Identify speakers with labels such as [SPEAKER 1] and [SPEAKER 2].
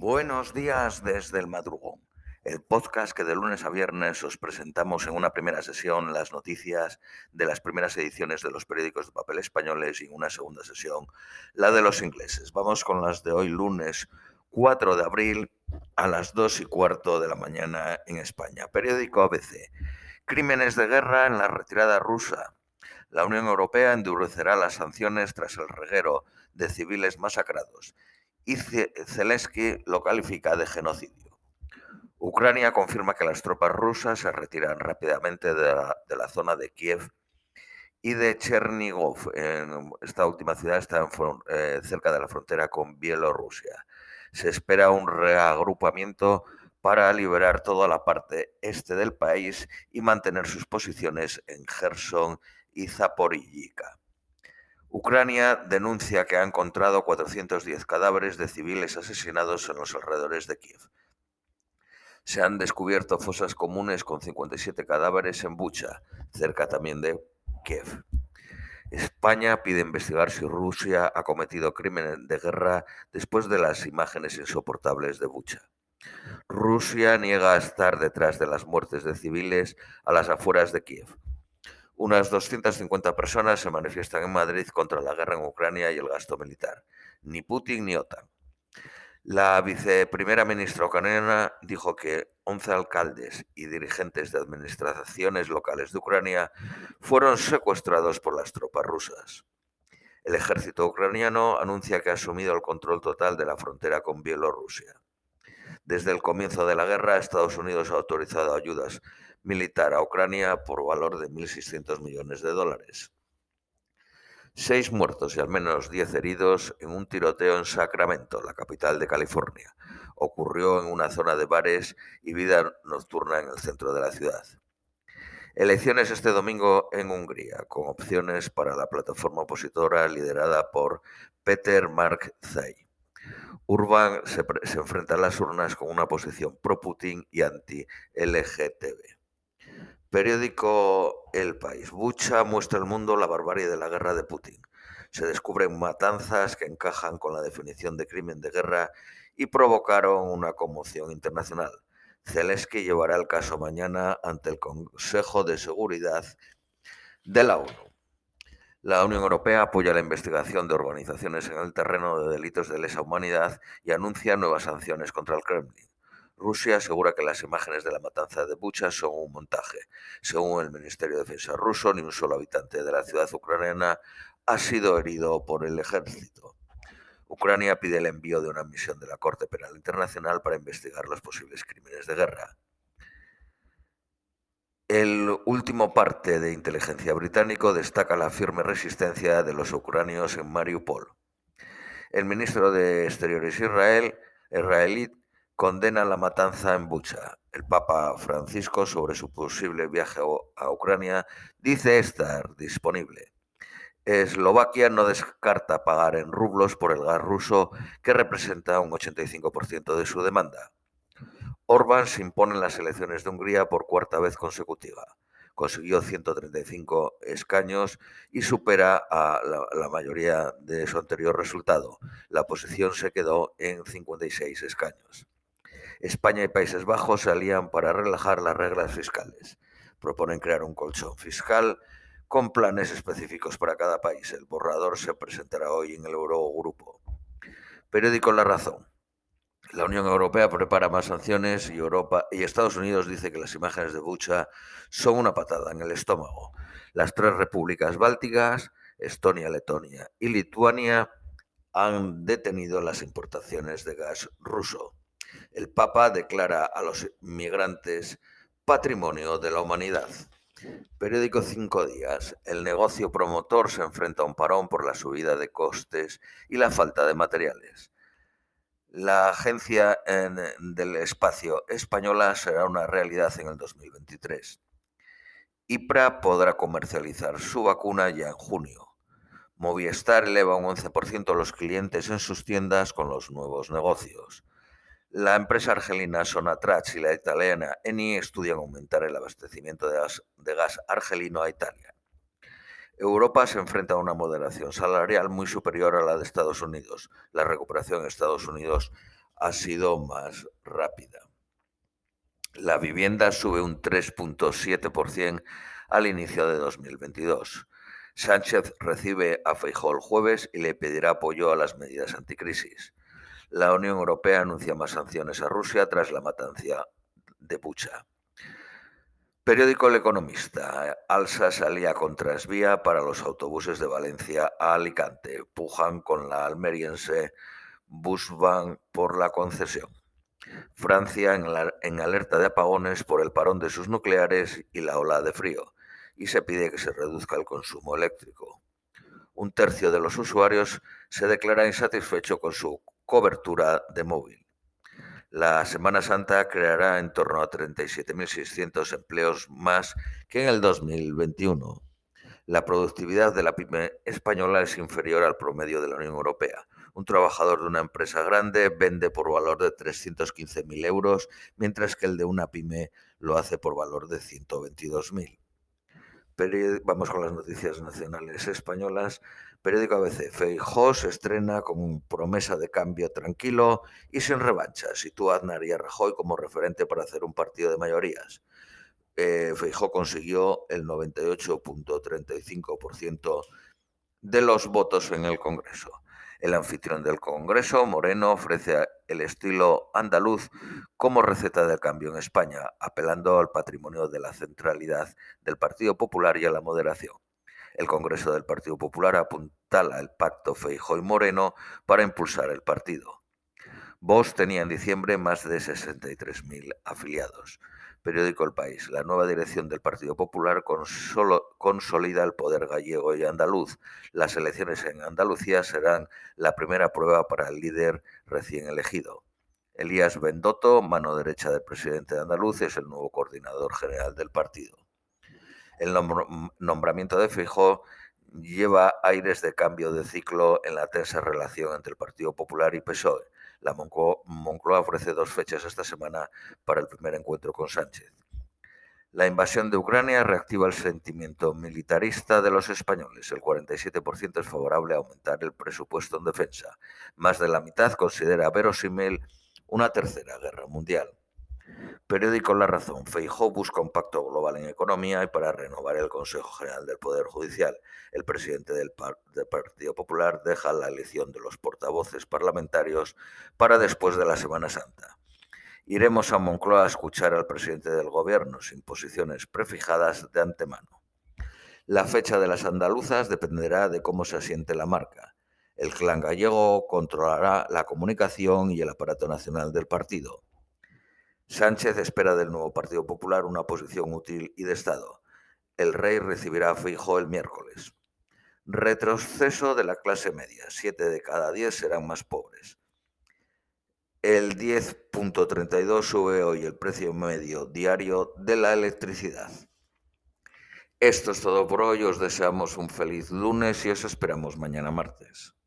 [SPEAKER 1] Buenos días desde el madrugón, el podcast que de lunes a viernes os presentamos en una primera sesión las noticias de las primeras ediciones de los periódicos de papel españoles y en una segunda sesión la de los ingleses. Vamos con las de hoy lunes 4 de abril a las 2 y cuarto de la mañana en España. Periódico ABC. Crímenes de guerra en la retirada rusa. La Unión Europea endurecerá las sanciones tras el reguero de civiles masacrados y Zelensky lo califica de genocidio. Ucrania confirma que las tropas rusas se retiran rápidamente de la, zona de Kiev y de Chernigov. esta última ciudad está eh, cerca de la frontera con Bielorrusia. Se espera un reagrupamiento para liberar toda la parte este del país y mantener sus posiciones en Gerson y Zaporizhia. Ucrania denuncia que ha encontrado 410 cadáveres de civiles asesinados en los alrededores de Kiev. Se han descubierto fosas comunes con 57 cadáveres en Bucha, cerca también de Kiev. España pide investigar si Rusia ha cometido crímenes de guerra después de las imágenes insoportables de Bucha. Rusia niega estar detrás de las muertes de civiles a las afueras de Kiev. Unas 250 personas se manifiestan en Madrid contra la guerra en Ucrania y el gasto militar. Ni Putin ni OTAN. La viceprimera ministra ucraniana dijo que 11 alcaldes y dirigentes de administraciones locales de Ucrania fueron secuestrados por las tropas rusas. El ejército ucraniano anuncia que ha asumido el control total de la frontera con Bielorrusia. Desde el comienzo de la guerra, Estados Unidos ha autorizado ayudas militar a Ucrania por valor de 1.600 millones de dólares. Seis muertos y al menos diez heridos en un tiroteo en Sacramento, la capital de California. Ocurrió en una zona de bares y vida nocturna en el centro de la ciudad. Elecciones este domingo en Hungría, con opciones para la plataforma opositora liderada por Peter Mark Zay. Urban se, se enfrenta a las urnas con una posición pro-Putin y anti-LGTB. Periódico El País. Bucha muestra al mundo la barbarie de la guerra de Putin. Se descubren matanzas que encajan con la definición de crimen de guerra y provocaron una conmoción internacional. Zelensky llevará el caso mañana ante el Consejo de Seguridad de la ONU. La Unión Europea apoya la investigación de organizaciones en el terreno de delitos de lesa humanidad y anuncia nuevas sanciones contra el Kremlin. Rusia asegura que las imágenes de la matanza de Bucha son un montaje. Según el Ministerio de Defensa ruso, ni un solo habitante de la ciudad ucraniana ha sido herido por el ejército. Ucrania pide el envío de una misión de la Corte Penal Internacional para investigar los posibles crímenes de guerra. El último parte de inteligencia británico destaca la firme resistencia de los ucranios en Mariupol. El ministro de Exteriores Israel, israelí condena la matanza en Bucha. El Papa Francisco, sobre su posible viaje a Ucrania, dice estar disponible. Eslovaquia no descarta pagar en rublos por el gas ruso, que representa un 85% de su demanda. Orbán se impone en las elecciones de Hungría por cuarta vez consecutiva. Consiguió 135 escaños y supera a la, la mayoría de su anterior resultado. La oposición se quedó en 56 escaños. España y Países Bajos se alían para relajar las reglas fiscales. Proponen crear un colchón fiscal con planes específicos para cada país. El borrador se presentará hoy en el Eurogrupo. Periódico La Razón. La Unión Europea prepara más sanciones y Europa y Estados Unidos dice que las imágenes de Bucha son una patada en el estómago. Las tres repúblicas bálticas, Estonia, Letonia y Lituania, han detenido las importaciones de gas ruso. El Papa declara a los migrantes patrimonio de la humanidad. Periódico Cinco Días. El negocio promotor se enfrenta a un parón por la subida de costes y la falta de materiales. La Agencia del Espacio Española será una realidad en el 2023. IPRA podrá comercializar su vacuna ya en junio. Movistar eleva un 11% los clientes en sus tiendas con los nuevos negocios. La empresa argelina Sonatrach y la italiana Eni estudian aumentar el abastecimiento de gas, argelino a Italia. Europa se enfrenta a una moderación salarial muy superior a la de Estados Unidos. La recuperación en Estados Unidos ha sido más rápida. La vivienda sube un 3.7% al inicio de 2022. Sánchez recibe a Feijóo el jueves y le pedirá apoyo a las medidas anticrisis. La Unión Europea anuncia más sanciones a Rusia tras la matanza de Bucha. Periódico El Economista. Alsa salía contra Esvía para los autobuses de Valencia a Alicante. Pujan con la almeriense Busvan por la concesión. Francia en, en, alerta de apagones por el parón de sus nucleares y la ola de frío. Y se pide que se reduzca el consumo eléctrico. Un tercio de los usuarios se declara insatisfecho con su cobertura de móvil. La Semana Santa creará en torno a 37.600 empleos más que en el 2021. La productividad de la pyme española es inferior al promedio de la Unión Europea. Un trabajador de una empresa grande vende por valor de 315.000 euros, mientras que el de una pyme lo hace por valor de 122.000. Vamos con las noticias nacionales españolas. Periódico ABC. Feijó se estrena con promesa de cambio tranquilo y sin revancha. Sitúa a Aznar y a Rajoy como referente para hacer un partido de mayorías. Eh, Feijó consiguió el 98.35% de los votos en el Congreso. El anfitrión del Congreso, Moreno, ofrece el estilo andaluz como receta de cambio en España, apelando al patrimonio de la centralidad del Partido Popular y a la moderación. El Congreso del Partido Popular apuntala el pacto Feijo y Moreno para impulsar el partido. Vox tenía en diciembre más de 63.000 afiliados. Periódico El País. La nueva dirección del Partido Popular consolida el poder gallego y andaluz. Las elecciones en Andalucía serán la primera prueba para el líder recién elegido. Elías Bendoto, mano derecha del presidente de Andaluz, es el nuevo coordinador general del partido. El nombramiento de Fijó lleva aires de cambio de ciclo en la tensa relación entre el Partido Popular y PSOE. La Moncloa ofrece dos fechas esta semana para el primer encuentro con Sánchez. La invasión de Ucrania reactiva el sentimiento militarista de los españoles. El 47% es favorable a aumentar el presupuesto en defensa. Más de la mitad considera verosímil una tercera guerra mundial. Periódico La Razón. Feijó busca un pacto global en economía y para renovar el Consejo General del Poder Judicial. El presidente del, Partido Popular deja la elección de los portavoces parlamentarios para después de la Semana Santa. Iremos a Moncloa a escuchar al presidente del Gobierno sin posiciones prefijadas de antemano. La fecha de las andaluzas dependerá de cómo se asiente la marca. El clan gallego controlará la comunicación y el aparato nacional del partido. Sánchez espera del nuevo Partido Popular una posición útil y de Estado. El rey recibirá a Feijóo el miércoles. Retroceso de la clase media. Siete de cada diez serán más pobres. El 10.32 sube hoy el precio medio diario de la electricidad. Esto es todo por hoy. Os deseamos un feliz lunes y os esperamos mañana martes.